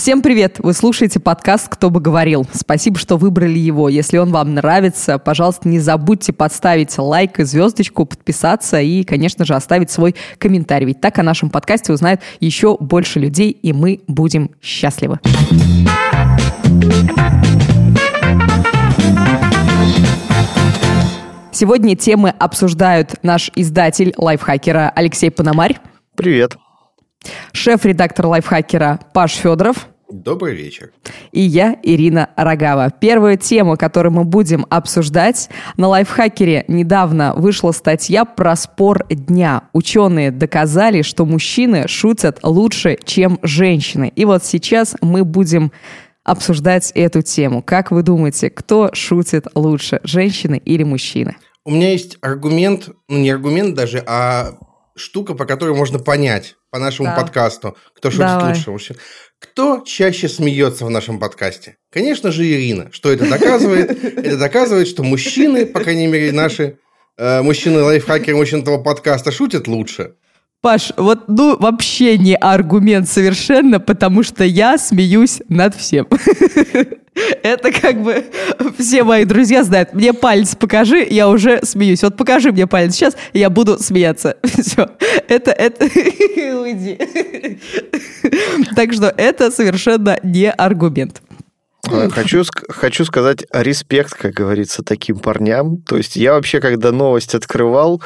Всем привет! Вы слушаете подкаст «Кто бы говорил». Спасибо, что выбрали его. Если он вам нравится, пожалуйста, не забудьте подставить лайк и звездочку, подписаться и, конечно же, оставить свой комментарий. Ведь так о нашем подкасте узнает еще больше людей, и мы будем счастливы. Сегодня темы обсуждают наш издатель лайфхакера Алексей Пономарь. Привет. Шеф-редактор лайфхакера Паш Федоров. Добрый вечер. И я, Ирина Рогава. Первую тему, которую мы будем обсуждать, на лайфхакере недавно вышла статья про спор дня. Ученые доказали, что мужчины шутят лучше, чем женщины. И вот сейчас мы будем обсуждать эту тему. Как вы думаете, кто шутит лучше, женщины или мужчины? У меня есть аргумент, ну не аргумент даже, а штука, по которой можно понять по нашему да. подкасту, кто шутит Давай. лучше мужчин. Кто чаще смеется в нашем подкасте? Конечно же, Ирина. Что это доказывает? Это доказывает, что мужчины, по крайней мере, наши э, мужчины-лайфхакеры, мужчины этого подкаста шутят лучше. Паш, вот ну вообще не аргумент совершенно, потому что я смеюсь над всем. Это как бы все мои друзья знают. Мне палец покажи, я уже смеюсь. Вот покажи мне палец сейчас, я буду смеяться. Все. Это, это... Уйди. Так что это совершенно не аргумент. Хочу, хочу сказать респект, как говорится, таким парням. То есть я вообще, когда новость открывал,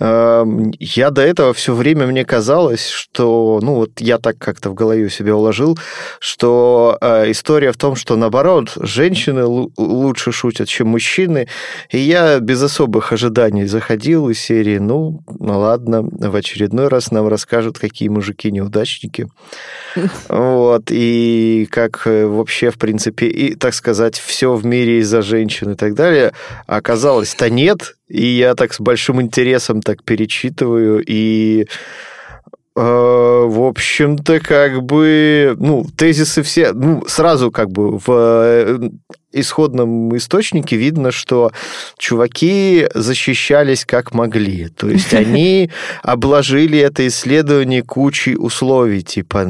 я до этого все время мне казалось, что, ну вот я так как-то в голове себе уложил, что э, история в том, что наоборот, женщины лучше шутят, чем мужчины. И я без особых ожиданий заходил из серии, ну, ну ладно, в очередной раз нам расскажут, какие мужики неудачники. Вот, и как э, вообще, в принципе, принципе, и, так сказать, все в мире из-за женщин и так далее. А оказалось-то нет. И я так с большим интересом так перечитываю и э, в общем-то, как бы, ну, тезисы все, ну, сразу как бы в э, исходном источнике видно, что чуваки защищались как могли. То есть они обложили это исследование кучей условий. Типа,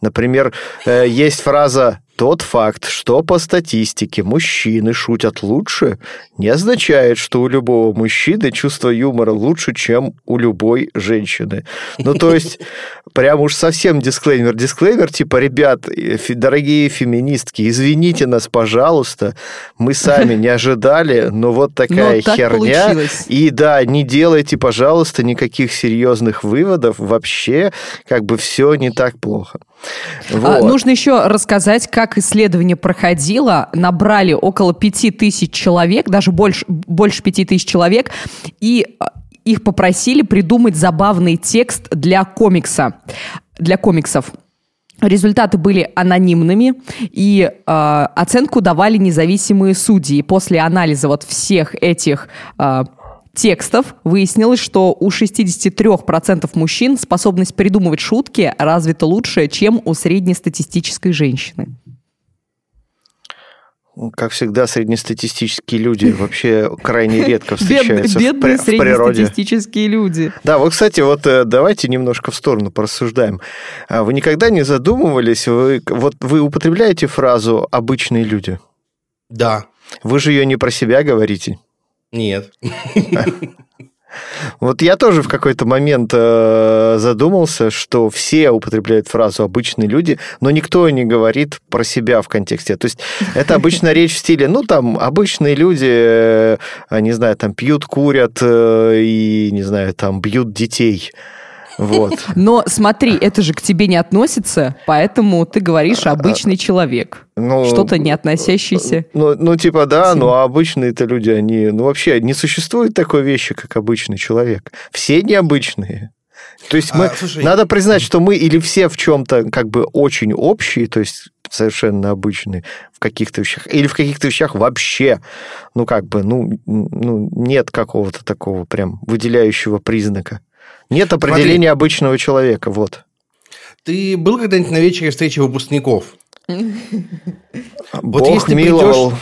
например, э, есть фраза тот факт, что по статистике мужчины шутят лучше, не означает, что у любого мужчины чувство юмора лучше, чем у любой женщины. Ну, то есть, прям уж совсем дисклеймер. Дисклеймер, типа, ребят, дорогие феминистки, извините нас, пожалуйста, мы сами не ожидали, но вот такая но херня. Получилось. И да, не делайте, пожалуйста, никаких серьезных выводов. Вообще, как бы все не так плохо. А, вот. А, нужно еще рассказать, как исследование проходило. Набрали около пяти тысяч человек, даже больше, больше пяти тысяч человек, и а, их попросили придумать забавный текст для комикса, для комиксов. Результаты были анонимными, и э, оценку давали независимые судьи. после анализа вот всех этих э, текстов выяснилось, что у 63% мужчин способность придумывать шутки развита лучше, чем у среднестатистической женщины. Как всегда, среднестатистические люди вообще крайне редко встречаются Бедные в, при, в природе. среднестатистические люди. Да, вот, кстати, вот э, давайте немножко в сторону порассуждаем. А вы никогда не задумывались, вы, вот вы употребляете фразу «обычные люди»? Да. Вы же ее не про себя говорите. Нет. Вот я тоже в какой-то момент э, задумался, что все употребляют фразу «обычные люди», но никто не говорит про себя в контексте. То есть это обычно речь в стиле, ну, там, обычные люди, э, не знаю, там, пьют, курят э, и, не знаю, там, бьют детей. Вот. Но смотри, это же к тебе не относится, поэтому ты говоришь обычный человек. Ну, Что-то не относящееся. Ну, ну типа, да, но обычные-то люди, они... Ну, вообще, не существует такой вещи, как обычный человек. Все необычные. То есть мы... А, слушай, надо признать, что мы или все в чем-то как бы очень общие, то есть совершенно обычные в каких-то вещах, или в каких-то вещах вообще, ну, как бы, ну, ну нет какого-то такого прям выделяющего признака. Нет определения Смотри. обычного человека, вот. Ты был когда-нибудь на вечере встречи выпускников? Бог вот миловал.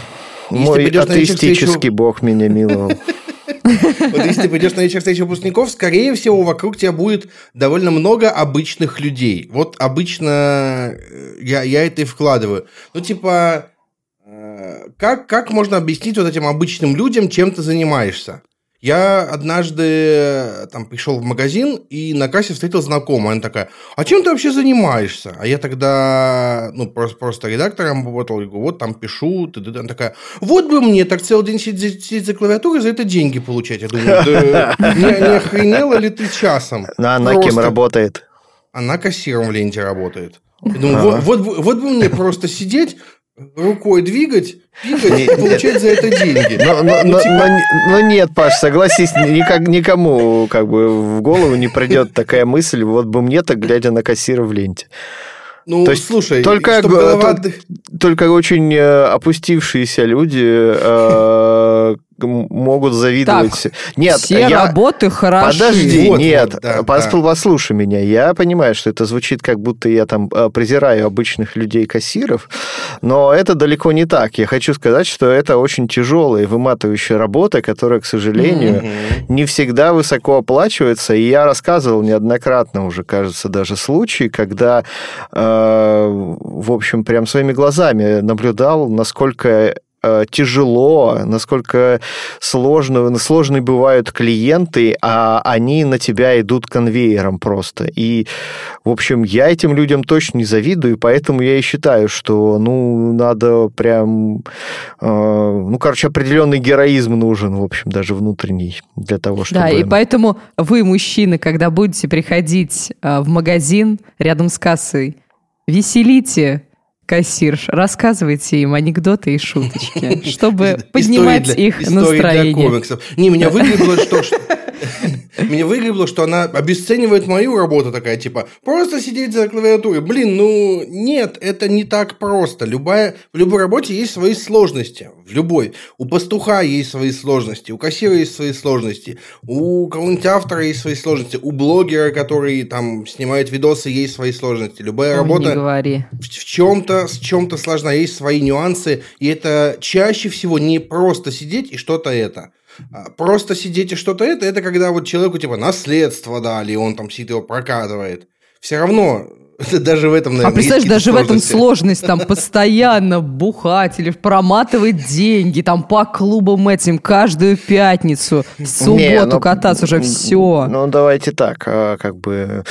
Придешь, Мой атеистический встречу... бог меня миловал. Вот если ты пойдешь на вечер встречи выпускников, скорее всего, вокруг тебя будет довольно много обычных людей. Вот обычно э, я, я это и вкладываю. Ну, типа, э, как, как можно объяснить вот этим обычным людям, чем ты занимаешься? Я однажды э, там пришел в магазин и на кассе встретил знакомую. Она такая, а чем ты вообще занимаешься? А я тогда, ну, просто, просто редактором работал. Я говорю, вот там пишу. Ты, ты. Она такая, вот бы мне так целый день сидеть, сидеть за клавиатурой, за это деньги получать. Я думаю, да не, не охренела ли ты часом? А она кем работает? Она кассиром в ленте работает. Я думаю, вот, вот, вот бы мне просто сидеть, рукой двигать, пикать и получать за это деньги. Но, но, ну, типа... но, но нет, Паш, согласись, никак, никому как бы в голову не придет такая мысль, вот бы мне так, глядя на кассира в ленте. Ну, То есть, слушай, только, голова... только очень э, опустившиеся люди э, могут завидовать. Так, нет, все я... работы хороши. Подожди, вот, нет, вот, да, пос... да. послушай меня. Я понимаю, что это звучит как будто я там э, презираю обычных людей-кассиров, но это далеко не так. Я хочу сказать, что это очень тяжелая и выматывающая работа, которая, к сожалению, mm-hmm. не всегда высоко оплачивается. И я рассказывал неоднократно уже, кажется, даже случаи, когда, э, в общем, прям своими глазами наблюдал, насколько тяжело, насколько сложно, сложные бывают клиенты, а они на тебя идут конвейером просто. И, в общем, я этим людям точно не завидую, поэтому я и считаю, что, ну, надо прям, э, ну, короче, определенный героизм нужен, в общем, даже внутренний для того, чтобы... Да, и поэтому вы, мужчины, когда будете приходить э, в магазин рядом с кассой, веселите кассирш, рассказывайте им анекдоты и шуточки, чтобы поднимать их настроение. Не, меня выглядело, что Меня выгребло, что она обесценивает мою работу такая, типа, просто сидеть за клавиатурой. Блин, ну, нет, это не так просто. Любая, в любой работе есть свои сложности. В любой. У пастуха есть свои сложности, у кассира есть свои сложности, у кого-нибудь автора есть свои сложности, у блогера, который там снимает видосы, есть свои сложности. Любая Ой, работа говори. в, в чем-то с чем-то сложна, есть свои нюансы, и это чаще всего не просто сидеть и что-то это. А, просто сидеть и что-то это, это когда вот человеку типа наследство дали, и он там сидит его прокатывает. Все равно даже в этом, наверное, А представляешь, даже сложности. в этом сложность, там, постоянно бухать или проматывать деньги, там, по клубам этим каждую пятницу, субботу Не, ну, кататься уже все. Ну, давайте так, а, как бы...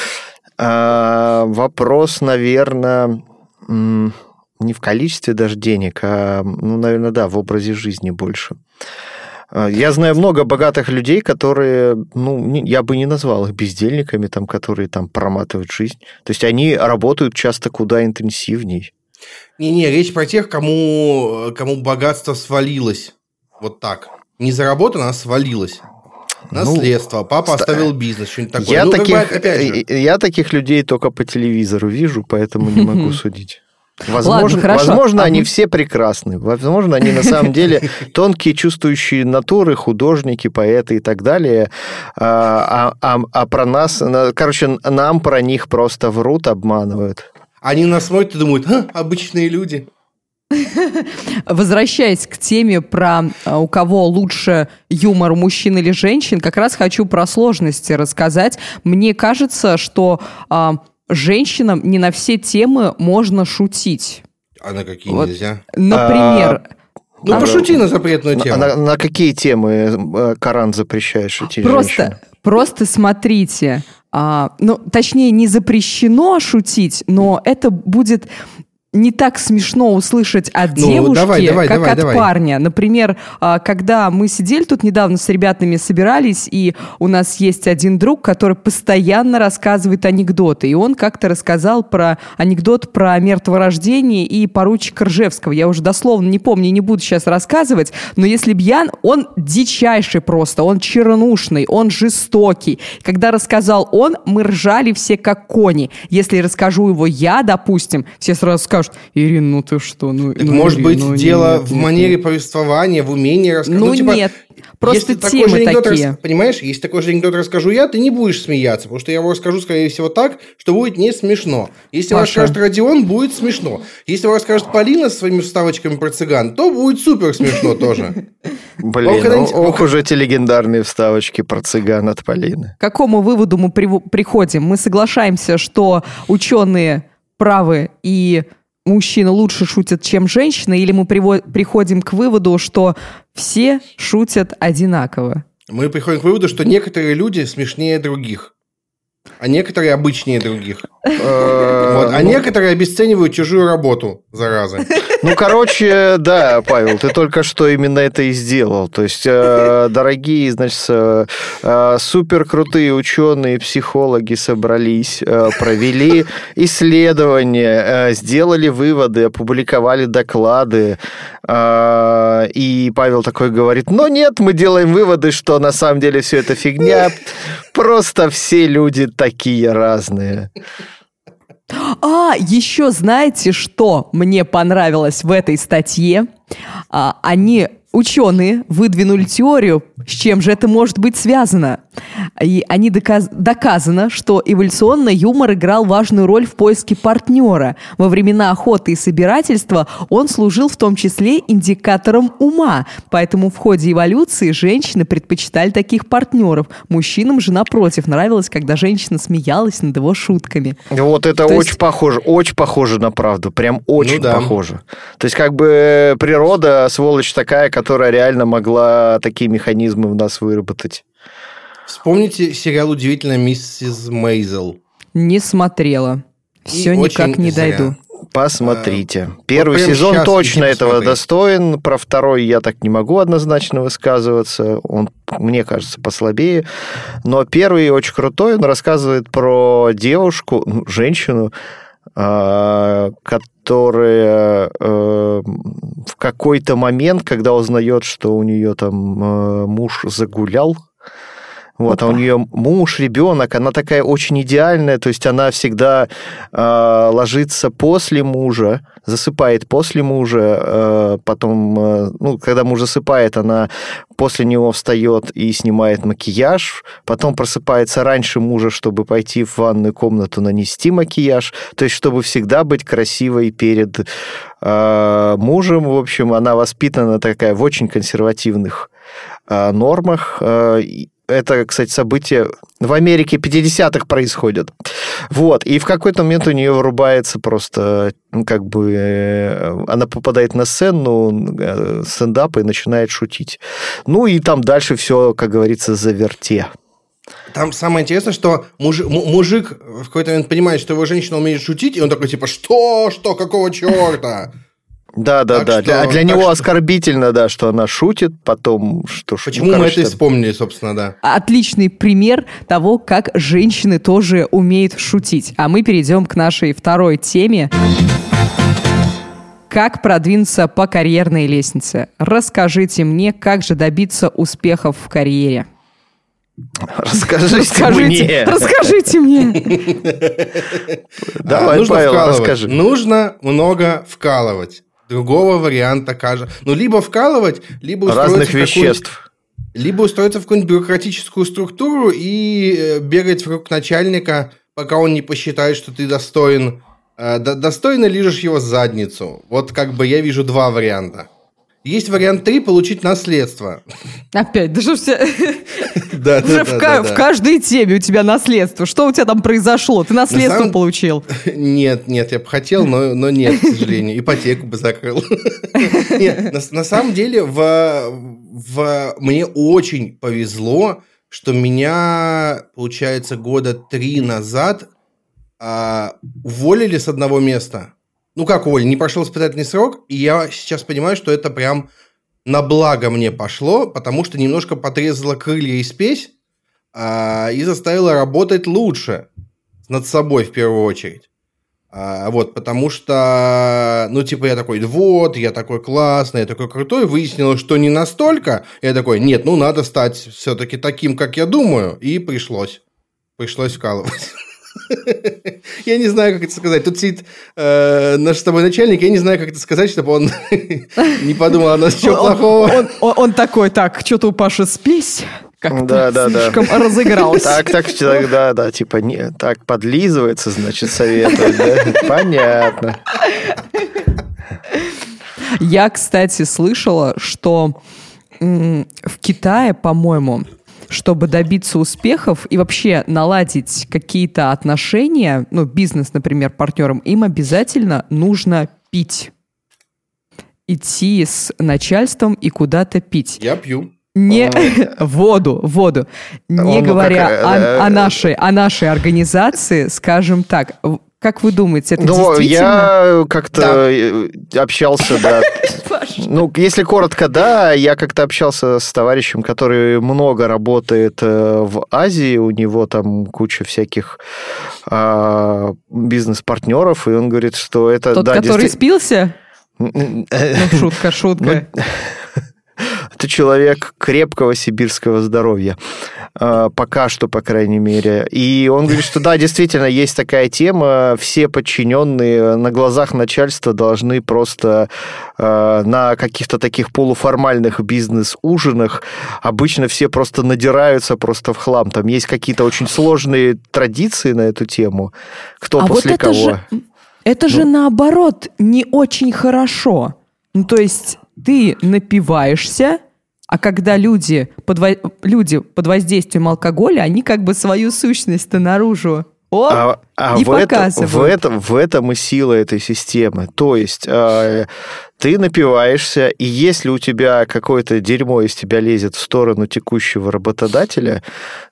А, вопрос, наверное, не в количестве даже денег, а, ну, наверное, да, в образе жизни больше. А, я знаю много богатых людей, которые, ну, я бы не назвал их бездельниками, там, которые там проматывают жизнь. То есть они работают часто куда интенсивней. Не-не, речь про тех, кому, кому богатство свалилось. Вот так. Не заработано, а свалилось. Ну, Наследство. Ну, Папа ст... оставил бизнес, что-нибудь такое. Я, ну, таких, опять же. я таких людей только по телевизору вижу, поэтому не могу судить. Возможно, Ладно, возможно а они все прекрасны. Возможно, они на самом деле тонкие чувствующие натуры, художники, поэты и так далее. А, а, а, а про нас, короче, нам про них просто врут, обманывают. Они нас смотрят и думают, а, обычные люди. Возвращаясь к теме про а, у кого лучше юмор, мужчин или женщин, как раз хочу про сложности рассказать. Мне кажется, что а, женщинам не на все темы можно шутить. А на какие вот, нельзя? Например... А... Ну, а, пошути на запретную тему. На, на, на какие темы э, Коран запрещает шутить Просто, женщин? просто смотрите. А, ну, точнее, не запрещено шутить, но это будет не так смешно услышать от ну, девушки, давай, давай, как давай, от давай. парня. Например, а, когда мы сидели тут недавно с ребятами, собирались, и у нас есть один друг, который постоянно рассказывает анекдоты. И он как-то рассказал про анекдот про мертворождение и поручика Ржевского. Я уже дословно не помню, не буду сейчас рассказывать, но если бьян, он дичайший просто, он чернушный, он жестокий. Когда рассказал он, мы ржали все как кони. Если расскажу его я, допустим, все сразу скажут, скажут, Ирина, ну ты что? Ну, ну может Ирина, быть, ну, дело нет, в нет, манере нет. повествования, в умении рассказать. Ну, ну типа, нет, просто если темы такой же такие. Рас... Понимаешь, если такой же анекдот расскажу я, ты не будешь смеяться, потому что я его расскажу, скорее всего, так, что будет не смешно. Если Паша. расскажет Родион, будет смешно. Если его расскажет Полина со своими вставочками про цыган, то будет супер смешно тоже. Блин, ну, ох уж эти легендарные вставочки про цыган от Полины. К какому выводу мы приходим? Мы соглашаемся, что ученые правы и мужчины лучше шутят, чем женщины, или мы приходим к выводу, что все шутят одинаково? Мы приходим к выводу, что некоторые люди смешнее других а некоторые обычнее других. Э. А ну. некоторые обесценивают чужую работу, зараза. Ну, короче, да, Павел, ты только что именно это и сделал. То есть, э, дорогие, значит, э, супер крутые ученые, психологи собрались, провели исследования, сделали выводы, опубликовали доклады. И Павел такой говорит, но нет, мы делаем выводы, что на самом деле все это фигня. Просто все люди такие разные. А, еще знаете, что мне понравилось в этой статье? А, они ученые выдвинули теорию, с чем же это может быть связано. И они доказ... доказано, что эволюционно юмор играл важную роль в поиске партнера. Во времена охоты и собирательства он служил в том числе индикатором ума. Поэтому в ходе эволюции женщины предпочитали таких партнеров. Мужчинам же, напротив, нравилось, когда женщина смеялась над его шутками. Вот это То очень есть... похоже, очень похоже на правду. Прям очень ну, да. похоже. То есть как бы природа, сволочь такая, которая реально могла такие механизмы в нас выработать. Вспомните сериал «Удивительная миссис Мейзел». Не смотрела. Все И никак не зря. дойду. Посмотрите. А, Первый вот сезон точно этого смотреть. достоин. Про второй я так не могу однозначно высказываться. Он, мне кажется, послабее. Но первый очень крутой. Он рассказывает про девушку, ну, женщину, которая э, в какой-то момент, когда узнает, что у нее там э, муж загулял, вот, а у нее муж, ребенок, она такая очень идеальная, то есть она всегда э, ложится после мужа, засыпает после мужа, э, потом, э, ну, когда муж засыпает, она после него встает и снимает макияж, потом просыпается раньше мужа, чтобы пойти в ванную комнату нанести макияж, то есть чтобы всегда быть красивой перед э, мужем, в общем, она воспитана такая в очень консервативных нормах, это, кстати, событие в Америке 50-х происходит. Вот. И в какой-то момент у нее вырубается просто, ну, как бы, э, она попадает на сцену, э, стендап и начинает шутить. Ну, и там дальше все, как говорится, заверте. Там самое интересное, что муж, мужик в какой-то момент понимает, что его женщина умеет шутить, и он такой, типа, что, что, какого черта? Да, да, так да. Что, для, для него что... оскорбительно, да, что она шутит, потом что Почему ну, мы это вспомнили, собственно, да. Отличный пример того, как женщины тоже умеют шутить. А мы перейдем к нашей второй теме. Как продвинуться по карьерной лестнице? Расскажите мне, как же добиться успехов в карьере. Расскажите, расскажите мне. Расскажите мне. Давай, Нужно Павел, расскажи. Нужно много вкалывать. Другого варианта, кажется. Ну, либо вкалывать, либо устроиться Разных веществ. Либо устроиться в какую-нибудь бюрократическую структуру и э, бегать вокруг начальника, пока он не посчитает, что ты достоин. Э, достойно лижешь его задницу. Вот как бы я вижу два варианта. Есть вариант 3 – получить наследство. Опять, да что. Да, Уже в, да, в каждой теме у тебя наследство. Что у тебя там произошло? Ты наследство на самом... получил? Нет, нет, я бы хотел, но, но нет, к сожалению. Ипотеку бы закрыл. Нет, на, на самом деле в, в... мне очень повезло, что меня, получается, года три назад а, уволили с одного места ну как уволили, не прошел испытательный срок, и я сейчас понимаю, что это прям на благо мне пошло, потому что немножко подрезала крылья и спесь а, и заставила работать лучше над собой в первую очередь. А, вот, потому что, ну, типа, я такой, вот, я такой классный, я такой крутой, выяснилось, что не настолько. Я такой, нет, ну, надо стать все-таки таким, как я думаю, и пришлось. Пришлось вкалывать. Я не знаю, как это сказать. Тут сидит э, наш с тобой начальник, я не знаю, как это сказать, чтобы он не подумал о нас ничего плохого. Он такой, так, что-то у Паши спесь как-то да, да, слишком да. разыгрался. Так, так, да, да, типа, не, так подлизывается, значит, советует, да? Понятно. Я, кстати, слышала, что в Китае, по-моему, чтобы добиться успехов и вообще наладить какие-то отношения, ну, бизнес, например, партнерам, им обязательно нужно пить. Идти с начальством и куда-то пить. Я пью. Не воду, воду. Не Он, говоря как, о, э, о, нашей, о нашей организации, скажем так, как вы думаете, это ну, действительно? я как-то да. общался, да. Ну, если коротко, да, я как-то общался с товарищем, который много работает э, в Азии, у него там куча всяких а, бизнес-партнеров, и он говорит, что это... Тот, да, который действительно... спился? Ну, шутка, шутка. Ну, это человек крепкого сибирского здоровья. А, пока что, по крайней мере. И он говорит, что да, действительно, есть такая тема. Все подчиненные на глазах начальства должны просто а, на каких-то таких полуформальных бизнес-ужинах обычно все просто надираются просто в хлам. Там есть какие-то очень сложные традиции на эту тему. Кто а после вот это кого. Же, это ну. же наоборот не очень хорошо. Ну, то есть ты напиваешься, а когда люди под, люди под воздействием алкоголя, они как бы свою сущность-то наружу о, а, а и в, показывают. это, в, этом, в этом и сила этой системы. То есть э, ты напиваешься, и если у тебя какое-то дерьмо из тебя лезет в сторону текущего работодателя,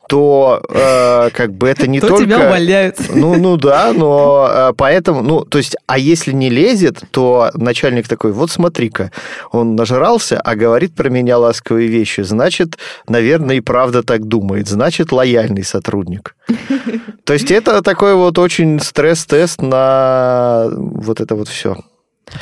то э, как бы это не то только... тебя увольняют. Ну, ну да, но э, поэтому, ну, то есть, а если не лезет, то начальник такой, вот смотри-ка, он нажрался, а говорит про меня ласковые вещи, значит, наверное, и правда так думает, значит, лояльный сотрудник. То есть, это такой вот очень стресс-тест на вот это вот все.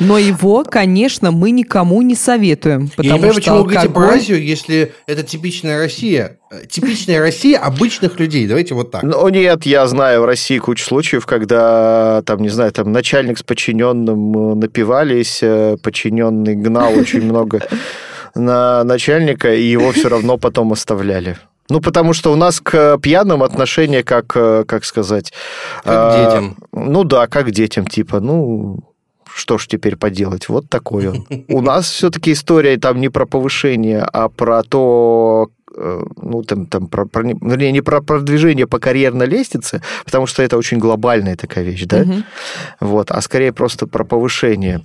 Но его, конечно, мы никому не советуем. Потому Я не понимаю, что почему алкоголь... вы говорите про Азию, если это типичная Россия. Э, типичная Россия обычных людей. Давайте вот так. Ну, нет, я знаю в России кучу случаев, когда, там, не знаю, там начальник с подчиненным э, напивались, э, подчиненный гнал очень много на начальника, и его все равно потом оставляли. Ну, потому что у нас к пьяным отношение как, как сказать... Как к детям. Ну да, как к детям, типа, ну, что ж теперь поделать? Вот такой он. У нас все-таки история там не про повышение, а про то, э, ну, там, там про, про, вернее, не про продвижение по карьерной лестнице, потому что это очень глобальная такая вещь, да? Угу. Вот, а скорее просто про повышение.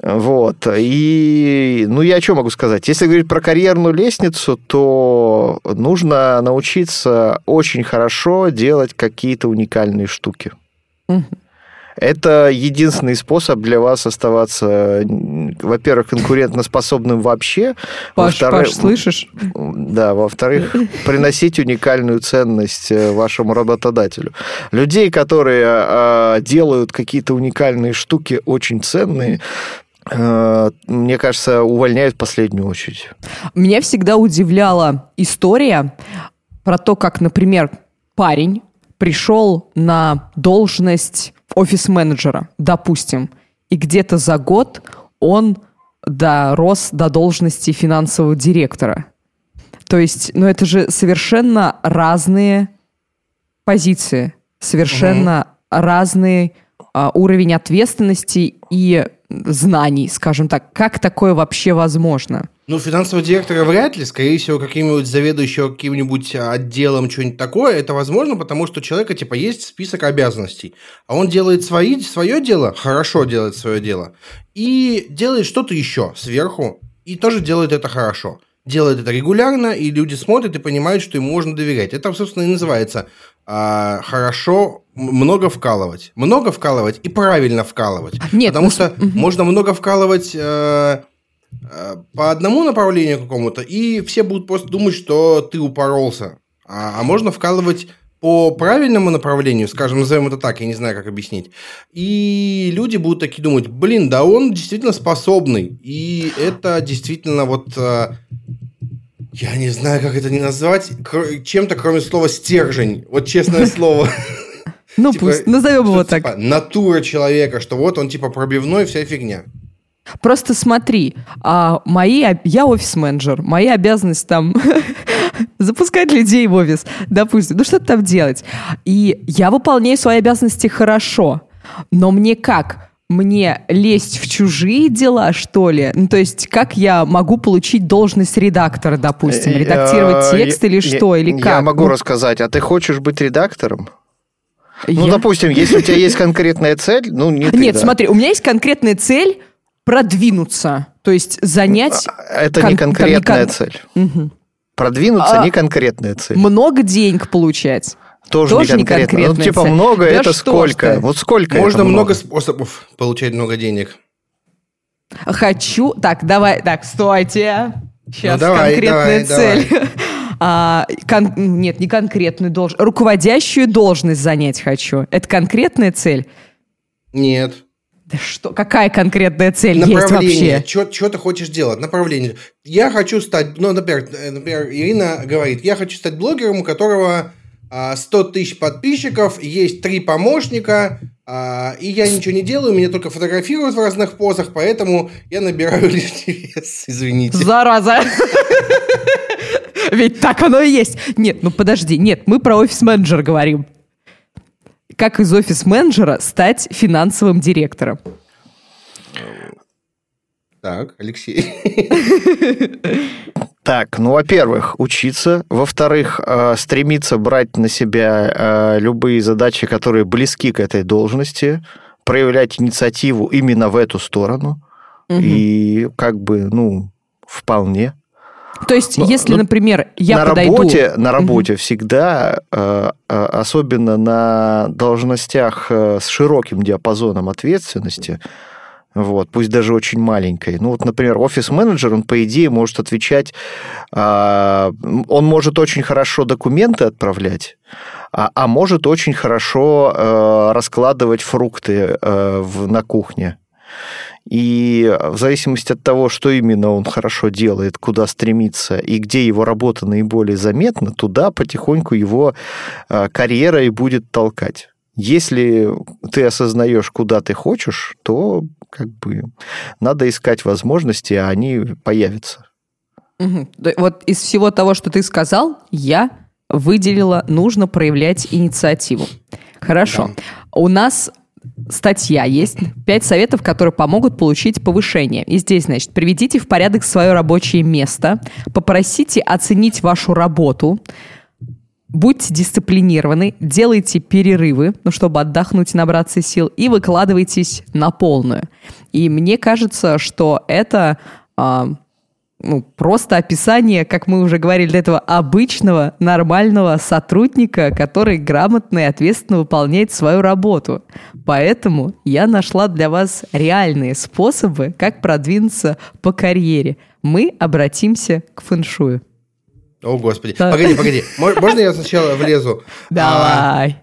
Вот. И, ну, я что могу сказать? Если говорить про карьерную лестницу, то нужно научиться очень хорошо делать какие-то уникальные штуки. Угу. Это единственный способ для вас оставаться, во-первых, конкурентоспособным вообще. Паш, Паш, слышишь? Да, во-вторых, приносить уникальную ценность э, вашему работодателю. Людей, которые а, делают какие-то уникальные штуки, очень ценные, э, мне кажется, увольняют в последнюю очередь. Меня всегда удивляла история про то, как, например, парень пришел на должность офис-менеджера, допустим, и где-то за год он дорос до должности финансового директора. То есть, ну это же совершенно разные позиции, совершенно угу. разный а, уровень ответственности и знаний, скажем так. Как такое вообще возможно? Ну, финансового директора вряд ли. Скорее всего, каким-нибудь заведующего каким-нибудь отделом, что-нибудь такое. Это возможно, потому что у человека, типа, есть список обязанностей. А он делает свои, свое дело, хорошо делает свое дело, и делает что-то еще сверху, и тоже делает это хорошо. Делает это регулярно, и люди смотрят и понимают, что ему можно доверять. Это, собственно, и называется а, хорошо много вкалывать. Много вкалывать и правильно вкалывать. Нет, потому ну, что угу. можно много вкалывать... Э, Э, по одному направлению какому-то, и все будут просто думать, что ты упоролся. А, а можно вкалывать по правильному направлению, скажем, назовем это так, я не знаю, как объяснить. И люди будут такие думать, блин, да он действительно способный. И это действительно вот... Э, я не знаю, как это не назвать, чем-то, кроме слова стержень. Вот честное слово. Ну типа, пусть, назовем его так. Типа, натура человека, что вот он типа пробивной, вся фигня. Просто смотри, а мои, я офис-менеджер, мои обязанности там запускать людей в офис, допустим, ну что там делать. И я выполняю свои обязанности хорошо, но мне как? Мне лезть в чужие дела, что ли? Ну, то есть, как я могу получить должность редактора, допустим, э, редактировать э, текст или что, или как? Я могу ну рассказать. А ты хочешь быть редактором? Ну, допустим, если у тебя есть конкретная цель, ну, не Нет, смотри, у меня есть конкретная цель продвинуться, то есть занять... А, это кон... не конкретная там, цель. Угу. Продвинуться а, не конкретная цель. Много денег получать. Тоже, Тоже не конкретно. Не ну, типа цель. много да это сколько? Ты? Вот сколько Можно много? много способов получать много денег. Хочу... Так, давай... Так, стойте. Сейчас ну, давай, конкретная давай, цель. Давай. А, кон... Нет, не конкретную должность. Руководящую должность занять хочу. Это конкретная цель? Нет. Да что, какая конкретная цель есть вообще? Что, что ты хочешь делать? Направление. Я хочу стать, ну, например, э, например, Ирина говорит, я хочу стать блогером, у которого 100 а, тысяч подписчиков, есть три помощника, а, и я ничего не делаю, меня только фотографируют в разных позах, поэтому я набираю лишний вес, извините. Зараза! Ведь так оно и есть. Нет, ну подожди, нет, мы про офис-менеджер говорим как из офис-менеджера стать финансовым директором? Так, Алексей. Так, ну, во-первых, учиться. Во-вторых, э, стремиться брать на себя э, любые задачи, которые близки к этой должности, проявлять инициативу именно в эту сторону. Угу. И как бы, ну, вполне. То есть, но, если, но например, я на подойду... Работе, на работе угу. всегда, э, э, особенно на должностях э, с широким диапазоном ответственности, вот, пусть даже очень маленькой. Ну вот, например, офис-менеджер, он, по идее, может отвечать, он может очень хорошо документы отправлять, а, а может очень хорошо раскладывать фрукты на кухне. И в зависимости от того, что именно он хорошо делает, куда стремится и где его работа наиболее заметна, туда потихоньку его а, карьера и будет толкать. Если ты осознаешь, куда ты хочешь, то как бы надо искать возможности, а они появятся. Угу. Вот из всего того, что ты сказал, я выделила, нужно проявлять инициативу. Хорошо. Да. У нас статья есть. Пять советов, которые помогут получить повышение. И здесь, значит, приведите в порядок свое рабочее место, попросите оценить вашу работу, будьте дисциплинированы, делайте перерывы, ну, чтобы отдохнуть и набраться сил, и выкладывайтесь на полную. И мне кажется, что это а, ну, просто описание, как мы уже говорили для этого, обычного, нормального сотрудника, который грамотно и ответственно выполняет свою работу. Поэтому я нашла для вас реальные способы, как продвинуться по карьере. Мы обратимся к фэншую. О, Господи. Да. Погоди, погоди. Можно я сначала влезу? Давай.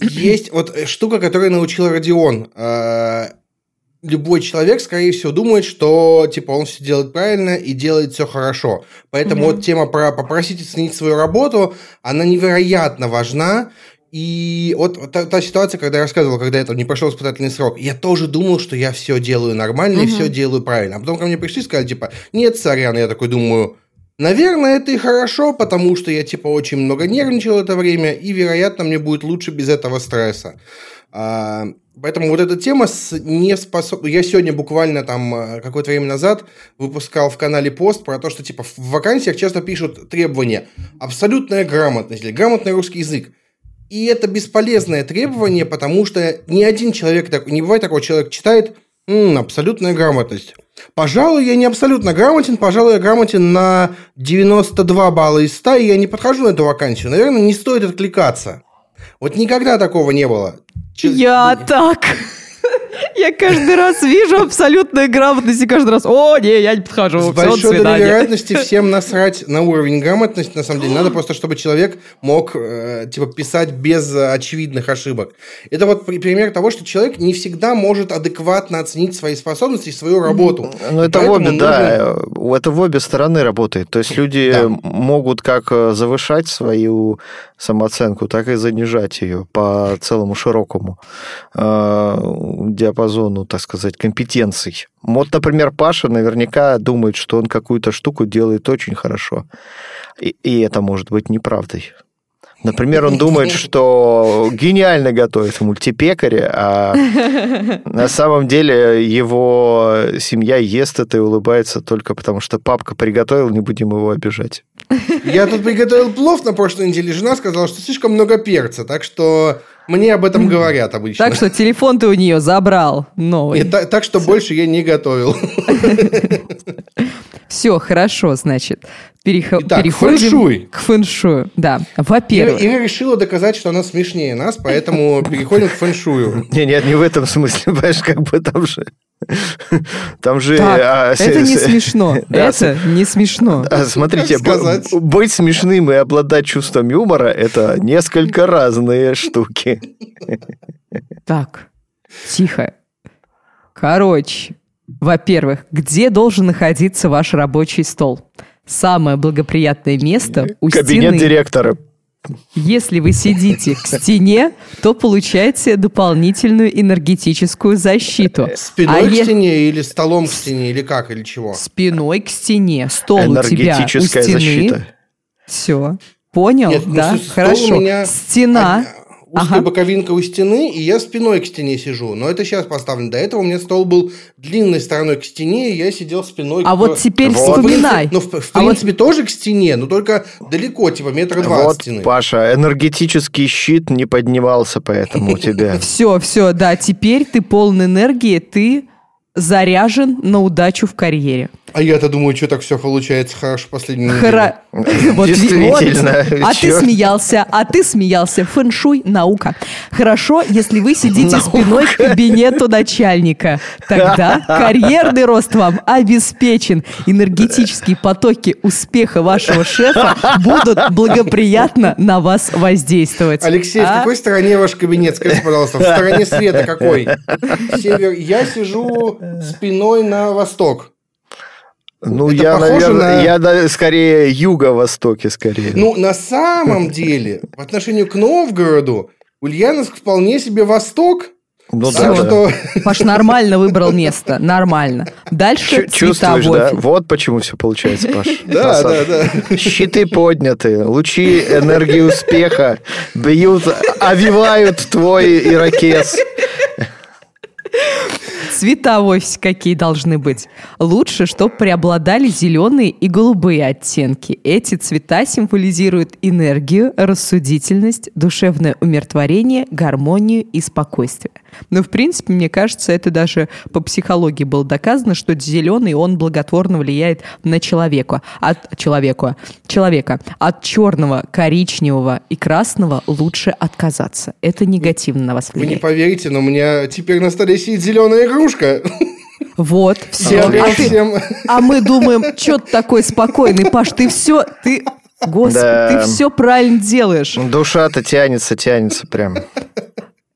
А, есть вот штука, которую научил Родион. А, любой человек, скорее всего, думает, что типа он все делает правильно и делает все хорошо. Поэтому вот тема про попросить оценить свою работу, она невероятно важна. И вот, та, та ситуация, когда я рассказывал, когда я там не прошел испытательный срок, я тоже думал, что я все делаю нормально mm-hmm. и все делаю правильно. А потом ко мне пришли и сказали, типа, нет, сорян, я такой думаю, наверное, это и хорошо, потому что я, типа, очень много нервничал это время, и, вероятно, мне будет лучше без этого стресса. А, Поэтому вот эта тема с неспособ... Я сегодня буквально там э, какое-то время назад выпускал в канале пост про то, что типа в вакансиях часто пишут требования абсолютная грамотность или грамотный русский язык. И это бесполезное требование, потому что ни один человек, так, не бывает такого, человек читает М, абсолютная грамотность. Пожалуй, я не абсолютно грамотен, пожалуй, я грамотен на 92 балла из 100, и я не подхожу на эту вакансию. Наверное, не стоит откликаться. Вот никогда такого не было. Я так. Я каждый раз вижу абсолютную грамотность и каждый раз, о, не, я не подхожу. С большой долей вероятности всем насрать на уровень грамотности, на самом деле. Надо просто, чтобы человек мог, э, типа, писать без очевидных ошибок. Это вот пример того, что человек не всегда может адекватно оценить свои способности и свою работу. Ну, это в обе, нужно... да, это в обе стороны работает. То есть люди да. могут как э, завышать свою самооценку, так и занижать ее по целому широкому э, диапазону, так сказать, компетенций. Вот, например, Паша наверняка думает, что он какую-то штуку делает очень хорошо. И, и это может быть неправдой. Например, он думает, что гениально готовит в мультипекаре, а на самом деле его семья ест это и улыбается только потому, что папка приготовил, не будем его обижать. Я тут приготовил плов на прошлой неделе. Жена сказала, что слишком много перца, так что мне об этом говорят обычно. Так что телефон ты у нее забрал новый. И так, так что больше я не готовил. Все, хорошо, значит. Перех... Итак, переходим фэншуй. к фэншую. Да, во-первых. Ира, Ира решила доказать, что она смешнее нас, поэтому переходим к фэншую. Не, нет, не в этом смысле, понимаешь, как бы там же... Там же... Так, а, это не смешно. Да, это не смешно. А, смотрите, быть смешным и обладать чувством юмора – это несколько разные штуки. Так, тихо. Короче, во-первых, где должен находиться ваш рабочий стол? Самое благоприятное место у Кабинет стены. Кабинет директора. Если вы сидите к стене, то получаете дополнительную энергетическую защиту. Спиной а к стене или столом к стене, или как, или чего? Спиной к стене. Стол у тебя у стены. защита. Все. Понял, Нет, ну, да? Ну, Хорошо. Меня... Стена узкая ага. боковинка у стены, и я спиной к стене сижу. Но это сейчас поставлено. До этого у меня стол был длинной стороной к стене, и я сидел спиной а к... вот теперь вот. вспоминай. Ну, в, в а принципе, вот... тоже к стене, но только далеко, типа метра два вот, от стены. Паша, энергетический щит не поднимался поэтому у тебя. Все, все, да, теперь ты полон энергии, ты заряжен на удачу в карьере. А я-то думаю, что так все получается хорошо последнюю Хра... вот, Действительно. Вот. А ты смеялся, а ты смеялся. Фэншуй – наука. Хорошо, если вы сидите наука. спиной к кабинету начальника. Тогда карьерный рост вам обеспечен. Энергетические потоки успеха вашего шефа будут благоприятно на вас воздействовать. Алексей, а? в какой стороне ваш кабинет? Скажите, пожалуйста, в стороне света какой? Север. Я сижу спиной на восток. Ну, это я, наверное, на... я да, скорее юго-востоке, скорее. Ну, на самом деле, по отношению к Новгороду, Ульяновск вполне себе восток. Ну, да, что... Паш нормально выбрал место, нормально. Дальше Чувствуешь, да? Вот почему все получается, Паш. Да, да, да. Щиты подняты, лучи энергии успеха бьют, овивают твой ирокез. Цвета вовсе какие должны быть. Лучше, чтобы преобладали зеленые и голубые оттенки. Эти цвета символизируют энергию, рассудительность, душевное умиротворение, гармонию и спокойствие. Но, в принципе, мне кажется, это даже по психологии было доказано, что зеленый, он благотворно влияет на человека. От человека. человека. От черного, коричневого и красного лучше отказаться. Это негативно на вас влияет. Вы не поверите, но у меня теперь на столе сидит зеленая игрушка. Вот, все. А, а, ты, а мы думаем, что ты такой спокойный, Паш, ты все, ты, господи, да. ты все правильно делаешь. Душа-то тянется, тянется прям.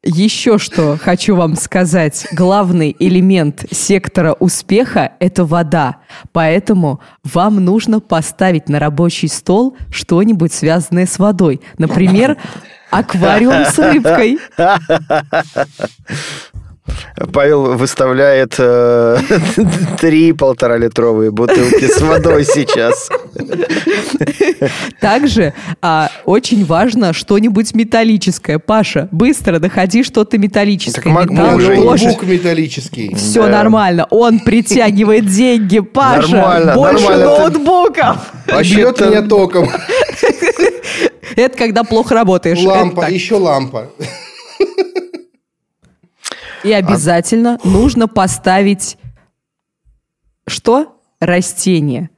Еще что хочу вам сказать. Главный элемент сектора успеха – это вода. Поэтому вам нужно поставить на рабочий стол что-нибудь связанное с водой. Например, аквариум с рыбкой. Павел выставляет э, три полторалитровые бутылки с водой сейчас. Также а, очень важно что-нибудь металлическое. Паша, быстро доходи что-то металлическое. Так Металл, уже ноутбук металлический. Все да. нормально. Он притягивает деньги. Паша, нормально, больше нормально. ноутбуков. Бьет меня током. Это когда плохо работаешь. Лампа, еще лампа. И обязательно а... нужно поставить что? Растение.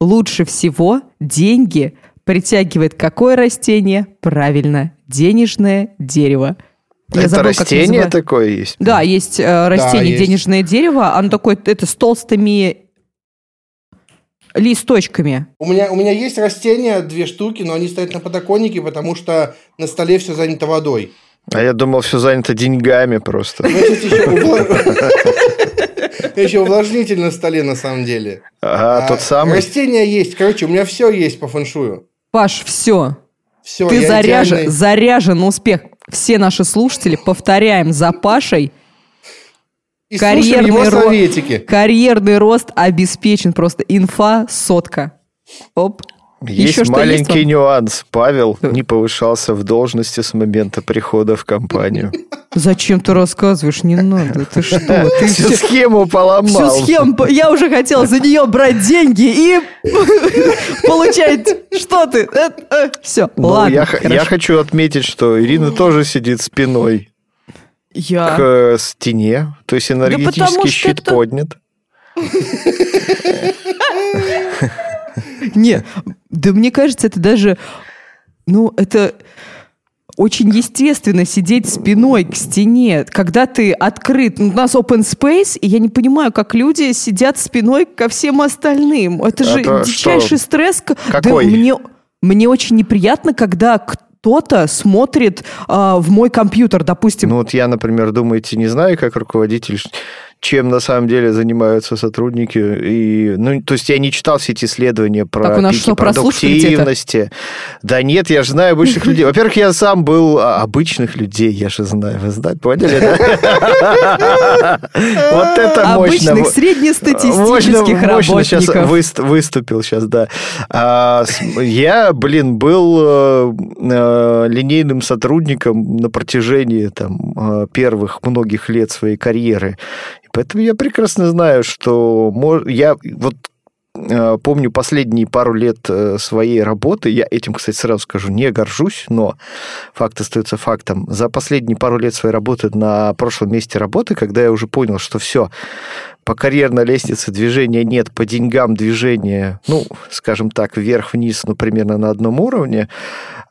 Лучше всего деньги притягивает какое растение? Правильно, денежное дерево. Я это забыл, растение такое есть? Да, есть э, растение да, денежное есть. дерево. Оно такое, это с толстыми листочками. У меня, у меня есть растения, две штуки, но они стоят на подоконнике, потому что на столе все занято водой. А я думал, все занято деньгами просто. Еще увлажнитель на столе, на самом деле. Ага, тот самый. Растения есть. Короче, у меня все есть по фэншую. Паш, все. Все, Ты заряжен, идеальный... заряжен на успех. Все наши слушатели, повторяем за Пашей. И карьерный, ро... карьерный рост обеспечен просто. Инфа сотка. Оп. Есть Еще маленький есть нюанс. Павел не повышался в должности с момента прихода в компанию. Зачем ты рассказываешь? Не надо. Ты что? Ты всю все... схему поломал. Всю схему. Я уже хотел за нее брать деньги и получать... Что ты? Э, э, все, ну, ладно. Я, хочу отметить, что Ирина тоже сидит спиной к э, стене. То есть энергетический щит поднят. Не, да мне кажется, это даже, ну, это очень естественно сидеть спиной к стене, когда ты открыт. У нас open space, и я не понимаю, как люди сидят спиной ко всем остальным. Это же это дичайший что? стресс. Какой? Да, мне, мне очень неприятно, когда кто-то смотрит э, в мой компьютер, допустим. Ну вот я, например, думаете, не знаю, как руководитель чем на самом деле занимаются сотрудники. И, ну, то есть я не читал все эти исследования про так, у нас пики что, продуктивности. Да нет, я же знаю обычных людей. Во-первых, я сам был а, обычных людей, я же знаю. Вы знаете, поняли, да? Вот это мощно. Обычных среднестатистических работников. сейчас выступил сейчас, да. А, я, блин, был э, э, линейным сотрудником на протяжении там э, первых многих лет своей карьеры. Поэтому я прекрасно знаю, что я вот э, помню последние пару лет э, своей работы, я этим, кстати, сразу скажу, не горжусь, но факт остается фактом. За последние пару лет своей работы на прошлом месте работы, когда я уже понял, что все, по карьерной лестнице движения нет, по деньгам движения, ну, скажем так, вверх-вниз, ну, примерно на одном уровне,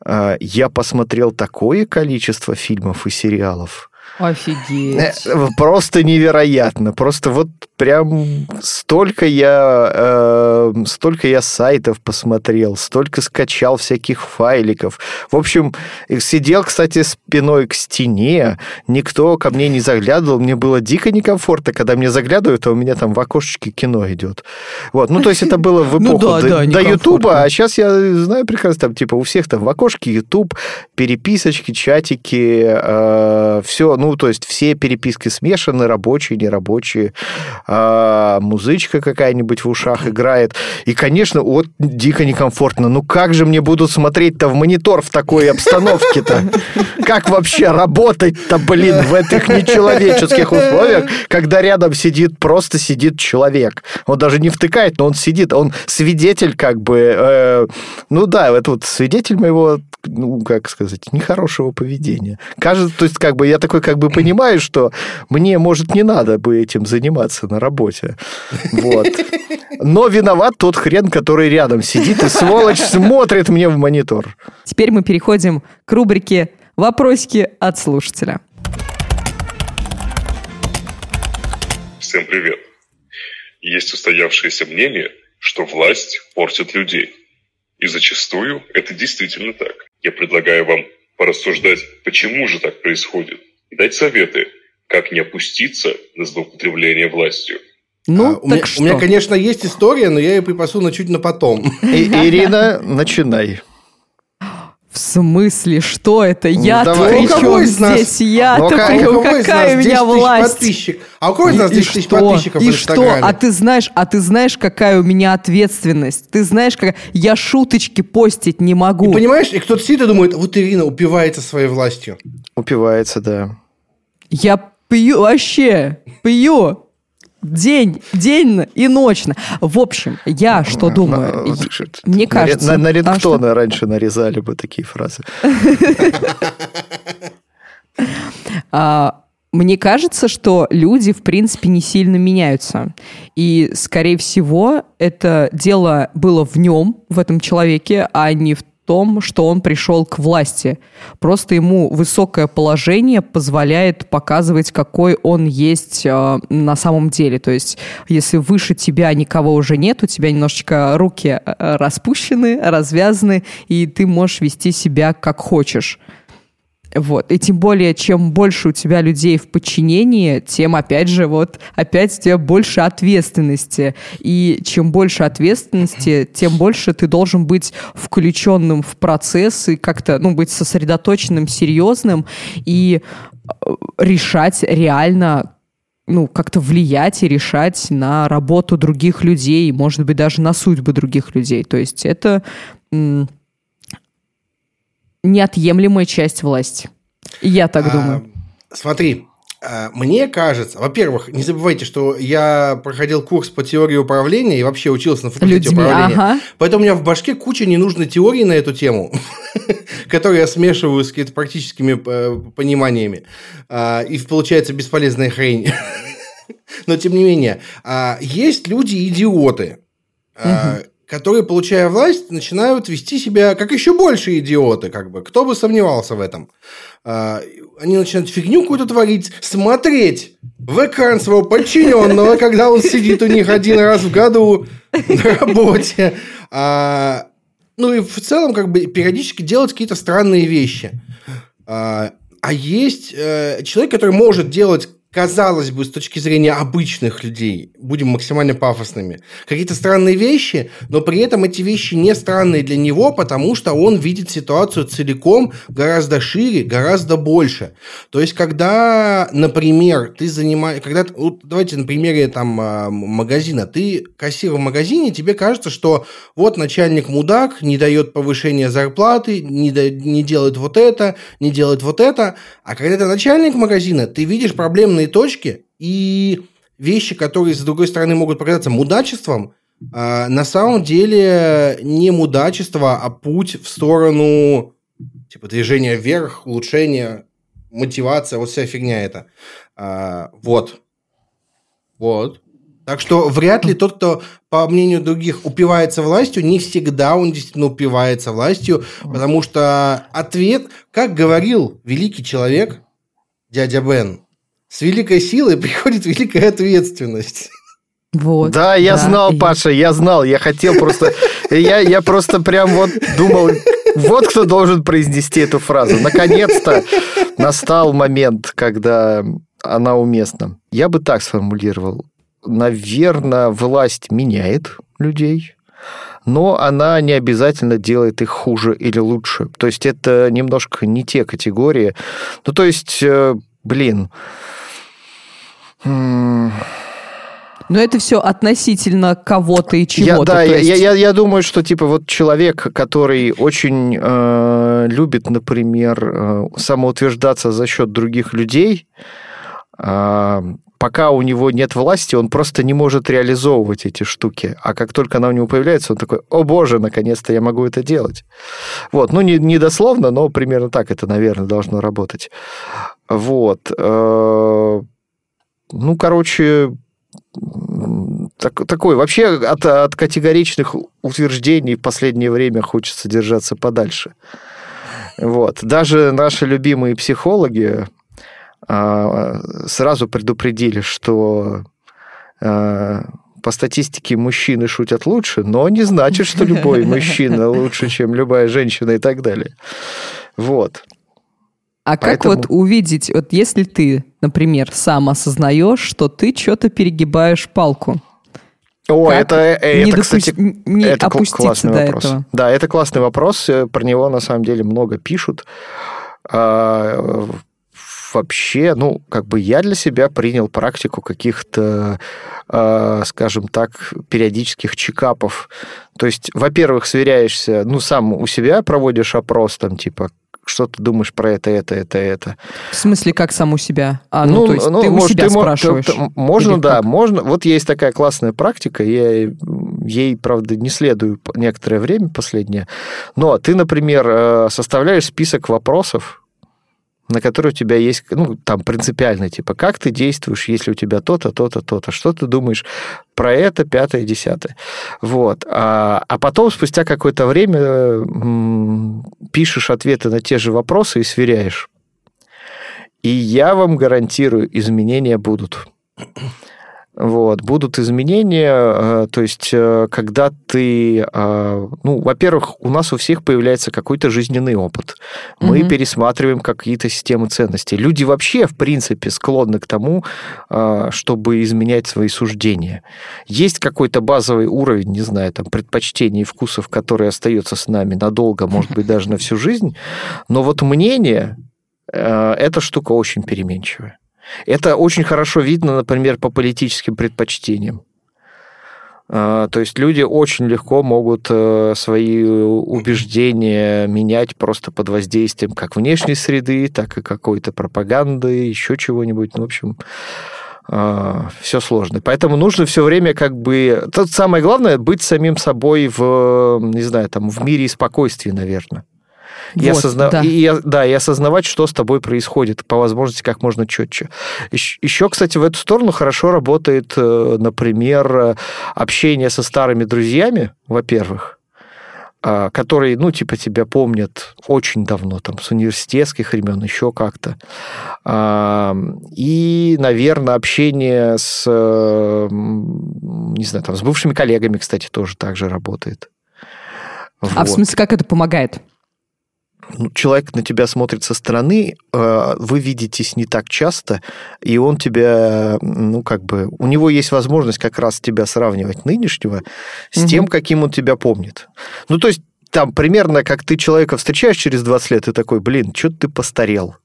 э, я посмотрел такое количество фильмов и сериалов, Офигеть. Э, просто невероятно. Просто вот прям столько я, э, столько я сайтов посмотрел, столько скачал всяких файликов. В общем, сидел, кстати, спиной к стене, никто ко мне не заглядывал, мне было дико некомфортно, когда мне заглядывают, а у меня там в окошечке кино идет. Вот, ну то есть это было в ну эпоху до Ютуба, а сейчас я знаю прекрасно, там типа у всех там в окошке Ютуб, переписочки, чатики, э, все, ну то есть все переписки смешаны, рабочие, нерабочие а, музычка какая-нибудь в ушах играет. И, конечно, вот дико некомфортно. Ну как же мне будут смотреть-то в монитор в такой обстановке-то? Как вообще работать-то, блин, в этих нечеловеческих условиях, когда рядом сидит, просто сидит человек. Он даже не втыкает, но он сидит, он свидетель как бы... Э, ну да, это вот свидетель моего, ну, как сказать, нехорошего поведения. Кажется, то есть как бы я такой как бы понимаю, что мне, может, не надо бы этим заниматься на работе. Вот. Но виноват тот хрен, который рядом сидит и, сволочь, смотрит мне в монитор. Теперь мы переходим к рубрике «Вопросики от слушателя». Всем привет. Есть устоявшееся мнение, что власть портит людей. И зачастую это действительно так. Я предлагаю вам порассуждать, почему же так происходит, и дать советы, как не опуститься на злоупотребление властью. Ну, а, так у, меня, что? у меня, конечно, есть история, но я ее припасу на чуть на потом. Ирина, начинай. В смысле, что это? Я ну, при чем здесь? Я-то ну, при... Какая у меня власть? Подписчик. А у кого из нас 10 тысяч подписчиков И что? А ты знаешь, а ты знаешь, какая у меня ответственность? Ты знаешь, как я шуточки постить не могу. И понимаешь, и кто-то сидит и думает, вот Ирина упивается своей властью. Упивается, да. Я пью вообще, пью. День, день и ночно. В общем, я что думаю? Ну, Мне кажется... На, на, на рингтоны а раньше нарезали бы такие фразы. А, мне кажется, что люди, в принципе, не сильно меняются. И, скорее всего, это дело было в нем, в этом человеке, а не в том, что он пришел к власти. Просто ему высокое положение позволяет показывать, какой он есть э, на самом деле. То есть, если выше тебя никого уже нет, у тебя немножечко руки э, распущены, развязаны, и ты можешь вести себя как хочешь. Вот. И тем более, чем больше у тебя людей в подчинении, тем, опять же, вот, опять у тебя больше ответственности. И чем больше ответственности, тем больше ты должен быть включенным в процесс и как-то, ну, быть сосредоточенным, серьезным и э, решать реально ну, как-то влиять и решать на работу других людей, может быть, даже на судьбы других людей. То есть это неотъемлемая часть власти. Я так а, думаю. Смотри, а, мне кажется, во-первых, не забывайте, что я проходил курс по теории управления и вообще учился на факультете Людьми, управления. Ага. Поэтому у меня в башке куча ненужной теории на эту тему, которую я смешиваю с какими-то практическими э, пониманиями. А, и получается бесполезная хрень. Но тем не менее, есть люди-идиоты, которые, получая власть, начинают вести себя как еще больше идиоты, как бы. Кто бы сомневался в этом. А, они начинают фигню какую-то творить, смотреть в экран своего подчиненного, когда он сидит у них один раз в году на работе. А, ну и в целом, как бы, периодически делать какие-то странные вещи. А, а есть э, человек, который может делать казалось бы, с точки зрения обычных людей, будем максимально пафосными, какие-то странные вещи, но при этом эти вещи не странные для него, потому что он видит ситуацию целиком гораздо шире, гораздо больше. То есть, когда, например, ты занимаешь... Когда, вот давайте на примере там а, магазина. Ты кассир в магазине, тебе кажется, что вот начальник мудак, не дает повышения зарплаты, не, да, не делает вот это, не делает вот это. А когда ты начальник магазина, ты видишь проблемные определенные точки и вещи, которые, с другой стороны, могут показаться мудачеством, а, на самом деле не мудачество, а путь в сторону типа движения вверх, улучшения, мотивация, вот вся фигня это. А, вот. Вот. Так что вряд ли тот, кто, по мнению других, упивается властью, не всегда он действительно упивается властью, потому что ответ, как говорил великий человек, дядя Бен, с великой силой приходит великая ответственность. Вот. Да, я да, знал, и... Паша, я знал, я хотел просто, я, я просто прям вот думал, вот кто должен произнести эту фразу. Наконец-то настал момент, когда она уместна. Я бы так сформулировал. Наверное, власть меняет людей, но она не обязательно делает их хуже или лучше. То есть это немножко не те категории. Ну, то есть, э, блин, но это все относительно кого-то и чего-то. Я, да, есть... я, я, я думаю, что типа вот человек, который очень э, любит, например, э, самоутверждаться за счет других людей, э, пока у него нет власти, он просто не может реализовывать эти штуки. А как только она у него появляется, он такой, о боже, наконец-то я могу это делать. Вот, ну не, не дословно, но примерно так это, наверное, должно работать. Вот. Э, ну, короче, так, такой. Вообще от, от категоричных утверждений в последнее время хочется держаться подальше. Вот. Даже наши любимые психологи а, сразу предупредили, что а, по статистике мужчины шутят лучше, но не значит, что любой мужчина лучше, чем любая женщина и так далее. Вот. А Поэтому... как вот увидеть, вот если ты, например, сам осознаешь, что ты что-то перегибаешь палку? О, как это, это, не кстати, допу... не это классный вопрос. Этого. Да, это классный вопрос. Э, про него на самом деле много пишут. А, вообще, ну, как бы я для себя принял практику каких-то, э, скажем так, периодических чекапов. То есть, во-первых, сверяешься, ну, сам у себя проводишь опрос, там, типа, что ты думаешь про это, это, это, это. В смысле, как саму себя? А, ну, ну то есть ну, ты может, у себя ты, спрашиваешь? Ты, можно, да, как? можно. Вот есть такая классная практика, я ей, правда, не следую некоторое время последнее, но ты, например, э, составляешь список вопросов, на которые у тебя есть, ну, там, принципиально, типа, как ты действуешь, если у тебя то-то, то-то, то-то, что ты думаешь про это, пятое, десятое. Вот. А, а потом, спустя какое-то время, м- пишешь ответы на те же вопросы и сверяешь. И я вам гарантирую, изменения будут. Вот, будут изменения, э, то есть, э, когда ты, э, ну, во-первых, у нас у всех появляется какой-то жизненный опыт. Мы угу. пересматриваем какие-то системы ценностей. Люди вообще, в принципе, склонны к тому, чтобы изменять свои суждения. Есть какой-то базовый уровень, не знаю, там, предпочтений и вкусов, который остается с нами надолго, может быть, даже на всю жизнь. Но вот мнение, эта штука очень переменчивая. Это очень хорошо видно, например, по политическим предпочтениям. А, то есть люди очень легко могут э, свои убеждения менять просто под воздействием как внешней среды, так и какой-то пропаганды, еще чего-нибудь. Ну, в общем, а, все сложно. Поэтому нужно все время как бы... Тут самое главное быть самим собой в, не знаю, там, в мире и спокойствии, наверное. И, вот, осозна... да. И, да, и осознавать, что с тобой происходит, по возможности как можно четче. Еще, кстати, в эту сторону хорошо работает, э, например, общение со старыми друзьями, во-первых, а, которые, ну, типа, тебя помнят очень давно, там, с университетских времен, еще как-то. А, и, наверное, общение с, не знаю, там, с бывшими коллегами, кстати, тоже так же работает. Вот. А в смысле, как это помогает? Ну, человек на тебя смотрит со стороны, э, вы видитесь не так часто, и он тебя, ну, как бы, у него есть возможность как раз тебя сравнивать нынешнего с угу. тем, каким он тебя помнит. Ну, то есть, там примерно, как ты человека встречаешь через 20 лет, и такой, блин, что ты постарел.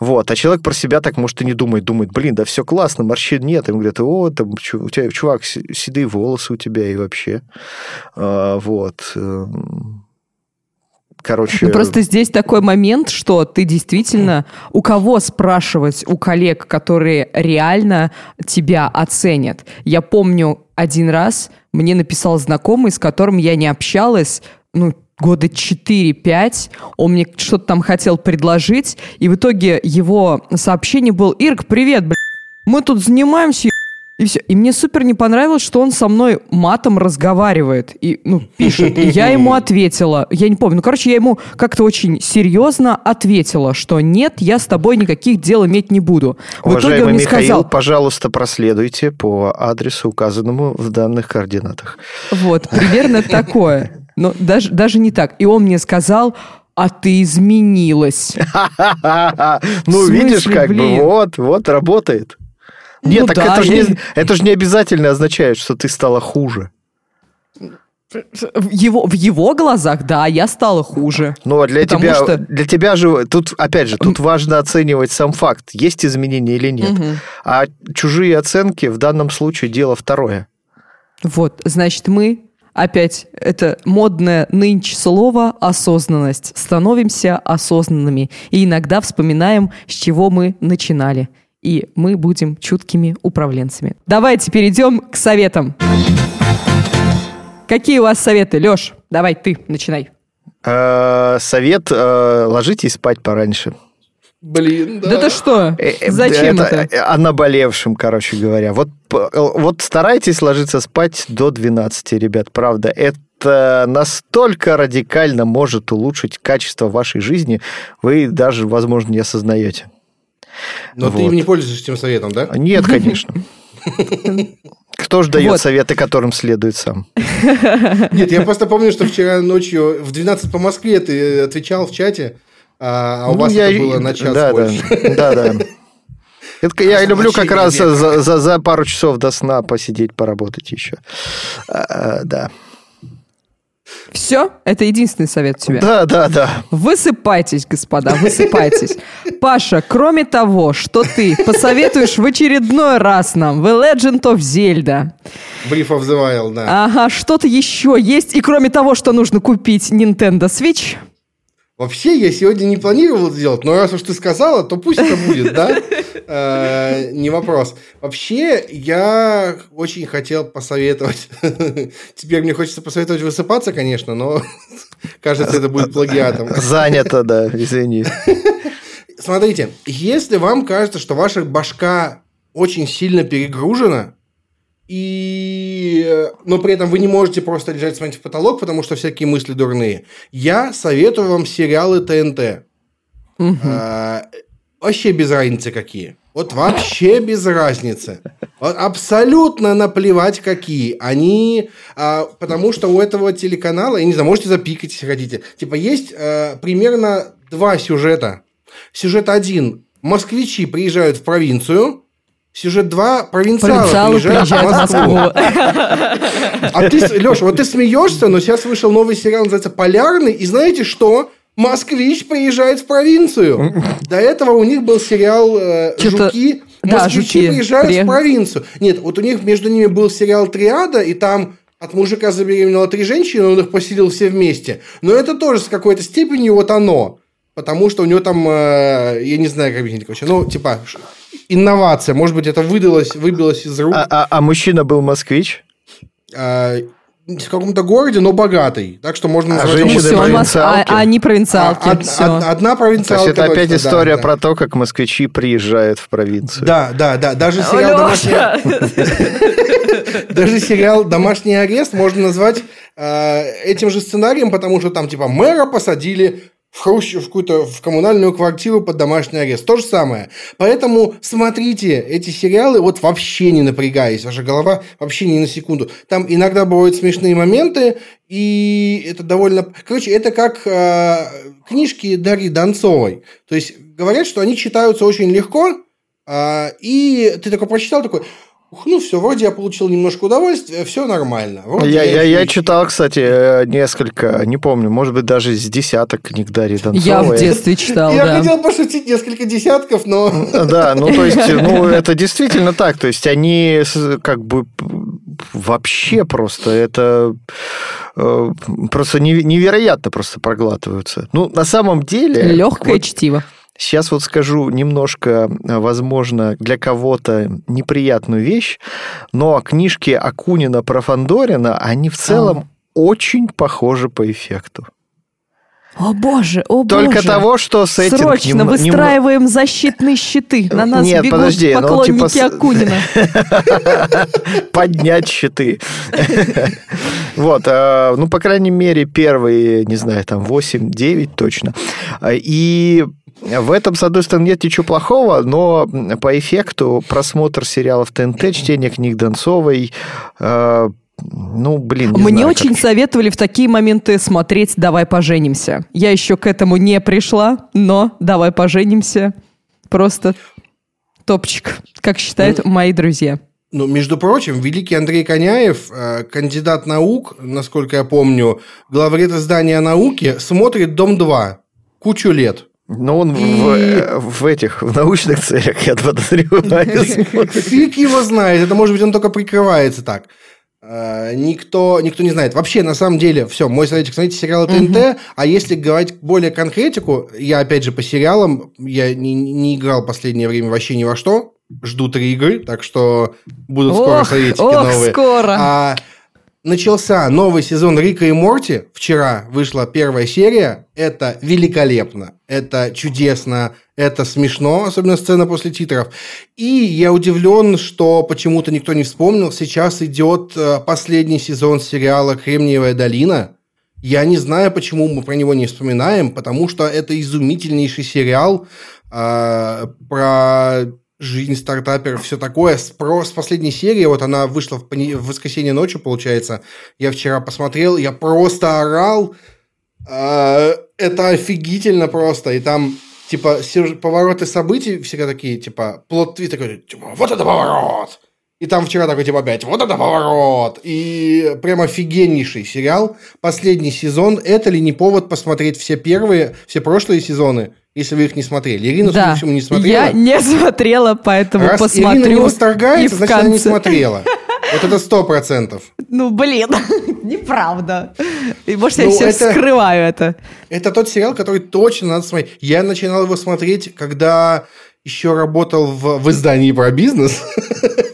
Вот. А человек про себя так, может, и не думает. Думает, блин, да все классно, морщин нет. Ему говорят, о, там, у тебя, чувак, седые волосы у тебя и вообще. А, вот. Короче... Ну, просто здесь такой момент, что ты действительно... У кого спрашивать? У коллег, которые реально тебя оценят. Я помню один раз мне написал знакомый, с которым я не общалась, ну, года 4-5, он мне что-то там хотел предложить, и в итоге его сообщение был «Ирк, привет, блядь, мы тут занимаемся и все. И мне супер не понравилось, что он со мной матом разговаривает. И, ну, пишет. И я ему ответила. Я не помню. Ну, короче, я ему как-то очень серьезно ответила, что нет, я с тобой никаких дел иметь не буду. В Уважаемый итоге он мне Михаил, сказал... пожалуйста, проследуйте по адресу, указанному в данных координатах. Вот, примерно такое. Но даже, даже не так. И он мне сказал, а ты изменилась. Ну, видишь, как бы, вот, вот, работает. Нет, ну, так да, это, же не, это же не обязательно означает, что ты стала хуже. В его, в его глазах, да, я стала хуже. Ну, а для тебя, что... для тебя же, тут, опять же, тут важно оценивать сам факт, есть изменения или нет. Угу. А чужие оценки в данном случае дело второе. Вот, значит, мы опять это модное нынче слово осознанность. Становимся осознанными и иногда вспоминаем, с чего мы начинали и мы будем чуткими управленцами. Давайте перейдем к советам. Какие у вас советы, Леш? Давай ты, начинай. Э, совет э, ложитесь спать пораньше. Блин, да. Да ты что? Э, Зачем это? это? О наболевшем, короче говоря. Вот, вот старайтесь ложиться спать до 12, ребят, правда. Это настолько радикально может улучшить качество вашей жизни, вы даже, возможно, не осознаете. Но вот. ты им не пользуешься этим советом, да? Нет, конечно. Кто же дает вот. советы, которым следует сам? Нет, я просто помню, что вчера ночью в 12 по Москве ты отвечал в чате, а, а у ну, вас я... это было на час да, больше. Да, да. Это я люблю как раз за, за, за пару часов до сна посидеть, поработать еще. А, а, да. Все? Это единственный совет тебе? Да, да, да. Высыпайтесь, господа, высыпайтесь. Паша, кроме того, что ты посоветуешь в очередной раз нам The Legend of Zelda. Brief of the Wild, да. Ага, что-то еще есть. И кроме того, что нужно купить Nintendo Switch, Вообще, я сегодня не планировал это делать, но раз уж ты сказала, то пусть это будет, да? Э, не вопрос. Вообще, я очень хотел посоветовать. Теперь мне хочется посоветовать высыпаться, конечно, но кажется, это будет плагиатом. Занято, да, извини. смотрите, если вам кажется, что ваша башка очень сильно перегружена, и... но при этом вы не можете просто лежать смотреть в потолок, потому что всякие мысли дурные, я советую вам сериалы ТНТ. Угу. А, вообще без разницы какие. Вот вообще без разницы. Вот абсолютно наплевать какие. Они, а, потому что у этого телеканала, я не знаю, можете запикать, если хотите. Типа есть а, примерно два сюжета. Сюжет один. Москвичи приезжают в провинцию. Сюжет 2. Провинциалы, Провинциалы приезжают, приезжают в Москву. А ты, Леша, вот ты смеешься, но сейчас вышел новый сериал, называется «Полярный». И знаете что? Москвич приезжает в провинцию. До этого у них был сериал э, «Жуки». Да, Москвичи жуки. приезжают При... в провинцию. Нет, вот у них между ними был сериал «Триада», и там от мужика забеременела три женщины, он их поселил все вместе. Но это тоже с какой-то степенью вот оно. Потому что у него там, э, я не знаю, как объяснить, короче, ну, типа, инновация. Может быть, это выдалось, выбилось из рук. А, а, а мужчина был москвич? А, в каком-то городе, но богатый. Так что можно а назвать его провинциалки. А, а они провинциалки. А, од, од, одна провинциалка. То есть это опять точно, история да, про да. то, как москвичи приезжают в провинцию. Да, да, да. Даже сериал «Домашний...» Даже сериал «Домашний арест» можно назвать э, этим же сценарием, потому что там типа мэра посадили в, какую-то в коммунальную квартиру под домашний арест. То же самое. Поэтому смотрите эти сериалы, вот вообще не напрягаясь, ваша голова вообще ни на секунду. Там иногда бывают смешные моменты, и это довольно... Короче, это как э, книжки Дарьи Донцовой. То есть говорят, что они читаются очень легко, э, и ты такой прочитал, такой, ну, все, вроде я получил немножко удовольствия, все нормально. Вроде я, я, я, я читал, кстати, э, несколько, не помню, может быть, даже с десяток книг Дарьи Донцовой. Я в детстве читал, Я да. хотел пошутить несколько десятков, но... Да, ну, то есть, ну, это действительно так. То есть, они как бы вообще просто это э, просто невероятно просто проглатываются. Ну, на самом деле... Легкое вот, чтиво. Сейчас вот скажу немножко, возможно, для кого-то неприятную вещь, но книжки Акунина про Фандорина, они в целом а. очень похожи по эффекту. О боже, о Только боже. того, что с этим... Срочно нем... выстраиваем нем... защитные щиты. На нас Нет, бегут подожди, ну, поклонники ну, типа... Акунина. Поднять щиты. Вот, а, ну, по крайней мере, первые, не знаю, там 8-9 точно. И в этом, с одной стороны, нет ничего плохого, но по эффекту просмотр сериалов ТНТ, чтение книг Донцовой, э, ну, блин, не Мне знаю, очень как... советовали в такие моменты смотреть «Давай поженимся». Я еще к этому не пришла, но «Давай поженимся» просто топчик, как считают ну, мои друзья. Ну, между прочим, великий Андрей Коняев, э, кандидат наук, насколько я помню, главред издания науки, смотрит «Дом-2» кучу лет. Но он и... в, в этих в научных целях, я подозреваю. Фиг его знает. Это, может быть, он только прикрывается так. А, никто, никто не знает. Вообще, на самом деле, все, мой советик, смотрите сериалы ТНТ, угу. а если говорить более конкретику, я, опять же, по сериалам, я не, не играл в последнее время вообще ни во что, жду три игры, так что будут ох, скоро советики ох, новые. скоро. А, начался новый сезон Рика и Морти. Вчера вышла первая серия. Это великолепно, это чудесно, это смешно, особенно сцена после титров. И я удивлен, что почему-то никто не вспомнил. Сейчас идет э, последний сезон сериала «Кремниевая долина». Я не знаю, почему мы про него не вспоминаем, потому что это изумительнейший сериал э, про жизнь стартаперов, все такое. С, последней серии, вот она вышла в, в воскресенье ночью, получается. Я вчера посмотрел, я просто орал. Э, это офигительно просто. И там, типа, повороты событий всегда такие, типа, плод-твит такой, типа, вот это поворот! И там вчера такой, типа, опять, вот это поворот! И прям офигеннейший сериал. Последний сезон. Это ли не повод посмотреть все первые, все прошлые сезоны? Если вы их не смотрели. Ирина, да. судя всему, не смотрела. Я не смотрела, поэтому Раз посмотрю. Ирина не восторгается, значит, она не смотрела. Вот это сто процентов. Ну, блин, неправда. И, может, я ну, все это, скрываю это. Это тот сериал, который точно надо смотреть. Я начинал его смотреть, когда еще работал в, в издании про бизнес.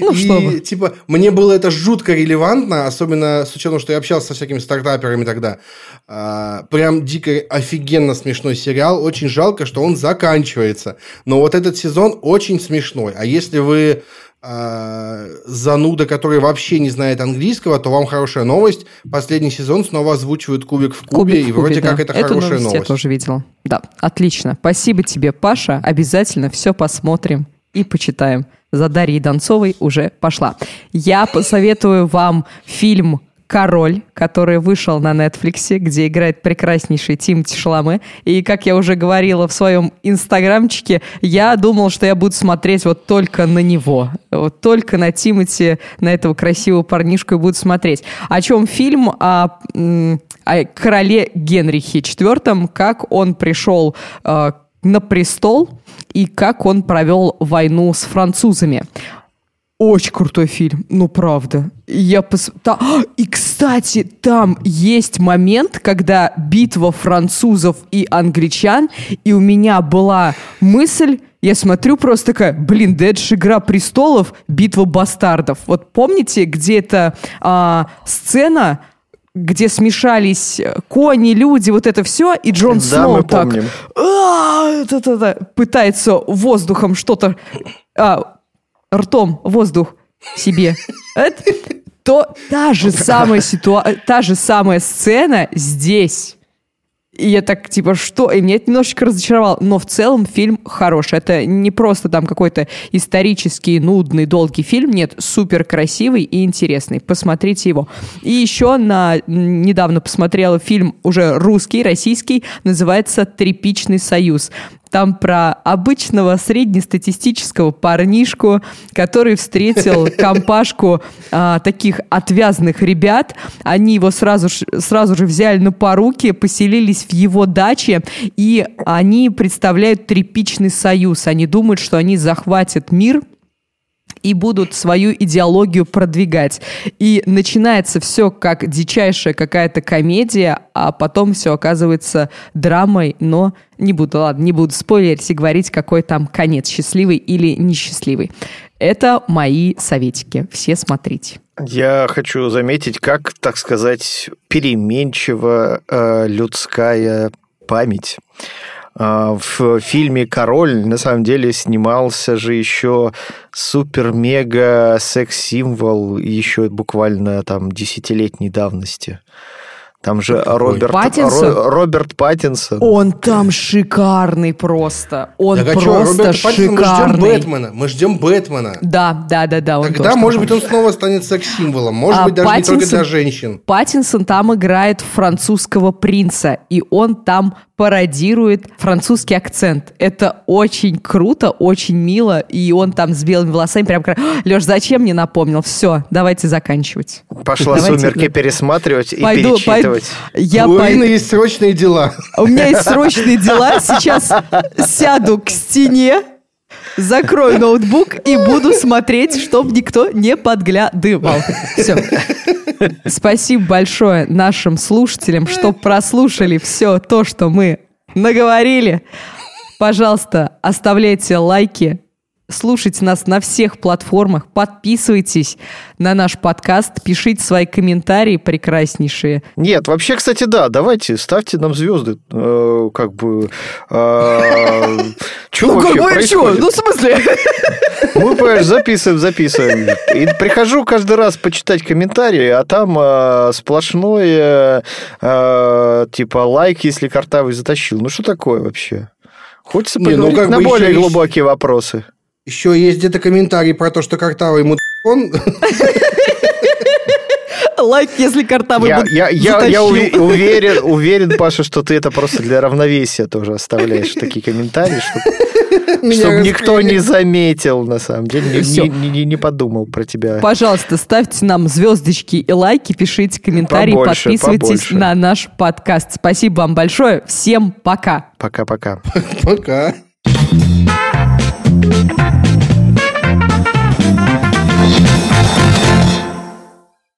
Ну, и, чтобы. типа, мне было это жутко релевантно, особенно с учетом, что я общался со всякими стартаперами тогда. А, прям дико офигенно смешной сериал. Очень жалко, что он заканчивается. Но вот этот сезон очень смешной. А если вы а, зануда, который вообще не знает английского, то вам хорошая новость. Последний сезон снова озвучивают кубик в кубе, кубик и в кубе, вроде да. как это Эту хорошая новость. Я тоже видела. Да, отлично. Спасибо тебе, Паша. Обязательно все посмотрим и почитаем. За Дарьей Донцовой уже пошла. Я посоветую вам фильм «Король», который вышел на Netflix, где играет прекраснейший Тимати Шаламе. И, как я уже говорила в своем инстаграмчике, я думал, что я буду смотреть вот только на него. Вот только на Тимати, на этого красивого парнишку и буду смотреть. О чем фильм? О, о короле Генрихе IV, как он пришел э, на престол и как он провел войну с французами. Очень крутой фильм, ну правда. Я пос... Та... И, кстати, там есть момент, когда битва французов и англичан, и у меня была мысль, я смотрю просто такая, блин, да это же «Игра престолов», «Битва бастардов». Вот помните, где эта а, сцена, где смешались кони, люди, вот это все, и Джон да, Сноу так а, пытается воздухом что-то а, ртом воздух себе, то та же самая ситуация, та же самая сцена здесь. И я так, типа, что? И меня это немножечко разочаровало. Но в целом фильм хороший. Это не просто там какой-то исторический, нудный, долгий фильм. Нет, супер красивый и интересный. Посмотрите его. И еще на... недавно посмотрела фильм уже русский, российский. Называется «Тряпичный союз». Там про обычного среднестатистического парнишку, который встретил компашку а, таких отвязных ребят. Они его сразу, сразу же взяли на поруки, поселились в его даче, и они представляют тряпичный союз. Они думают, что они захватят мир – и будут свою идеологию продвигать. И начинается все как дичайшая какая-то комедия, а потом все оказывается драмой, но не буду, ладно, не буду спойлерить и говорить, какой там конец, счастливый или несчастливый. Это мои советики. Все смотрите. Я хочу заметить, как, так сказать, переменчива э, людская память. А, в фильме «Король» на самом деле снимался же еще супер-мега секс-символ еще буквально там десятилетней давности. Там же Роберт Паттинсон. Ро, Роберт Паттинсон. Он там шикарный просто. Он так, а просто что, шикарный. Мы ждем Бэтмена. Мы ждем Бэтмена. Да, да, да, да. Тогда, может быть, он снова станет секс-символом. Может а быть, даже Паттинсон, не только для женщин. Паттинсон там играет французского принца, и он там пародирует французский акцент. Это очень круто, очень мило, и он там с белыми волосами прям... Леш, зачем мне напомнил? Все, давайте заканчивать. Пошла давайте, «Сумерки» пересматривать и пойду, перечитывать. Пойду, я У пойду. есть срочные дела. У меня есть срочные дела. Сейчас сяду к стене, закрою ноутбук и буду смотреть, чтобы никто не подглядывал. Все. Спасибо большое нашим слушателям, что прослушали все то, что мы наговорили. Пожалуйста, оставляйте лайки, Слушайте нас на всех платформах, подписывайтесь на наш подкаст, пишите свои комментарии прекраснейшие. Нет, вообще, кстати, да, давайте ставьте нам звезды, э, как бы. Э, что ну, вообще происходит? Ну, в смысле? Мы, понимаешь, записываем, записываем. И прихожу каждый раз почитать комментарии, а там э, сплошное э, типа лайк, если картавый затащил. Ну, что такое вообще? Хочется поговорить Не, ну, как на более глубокие вопросы. Еще есть где-то комментарий про то, что картавый он. Лайк, если картавый я, я, я, я уверен, уверен, Паша, что ты это просто для равновесия тоже оставляешь такие комментарии, чтобы, чтобы никто не заметил, на самом деле, не, не, не, не подумал про тебя. Пожалуйста, ставьте нам звездочки и лайки, пишите комментарии, побольше, подписывайтесь побольше. на наш подкаст. Спасибо вам большое. Всем пока. Пока-пока. Пока. -пока. пока.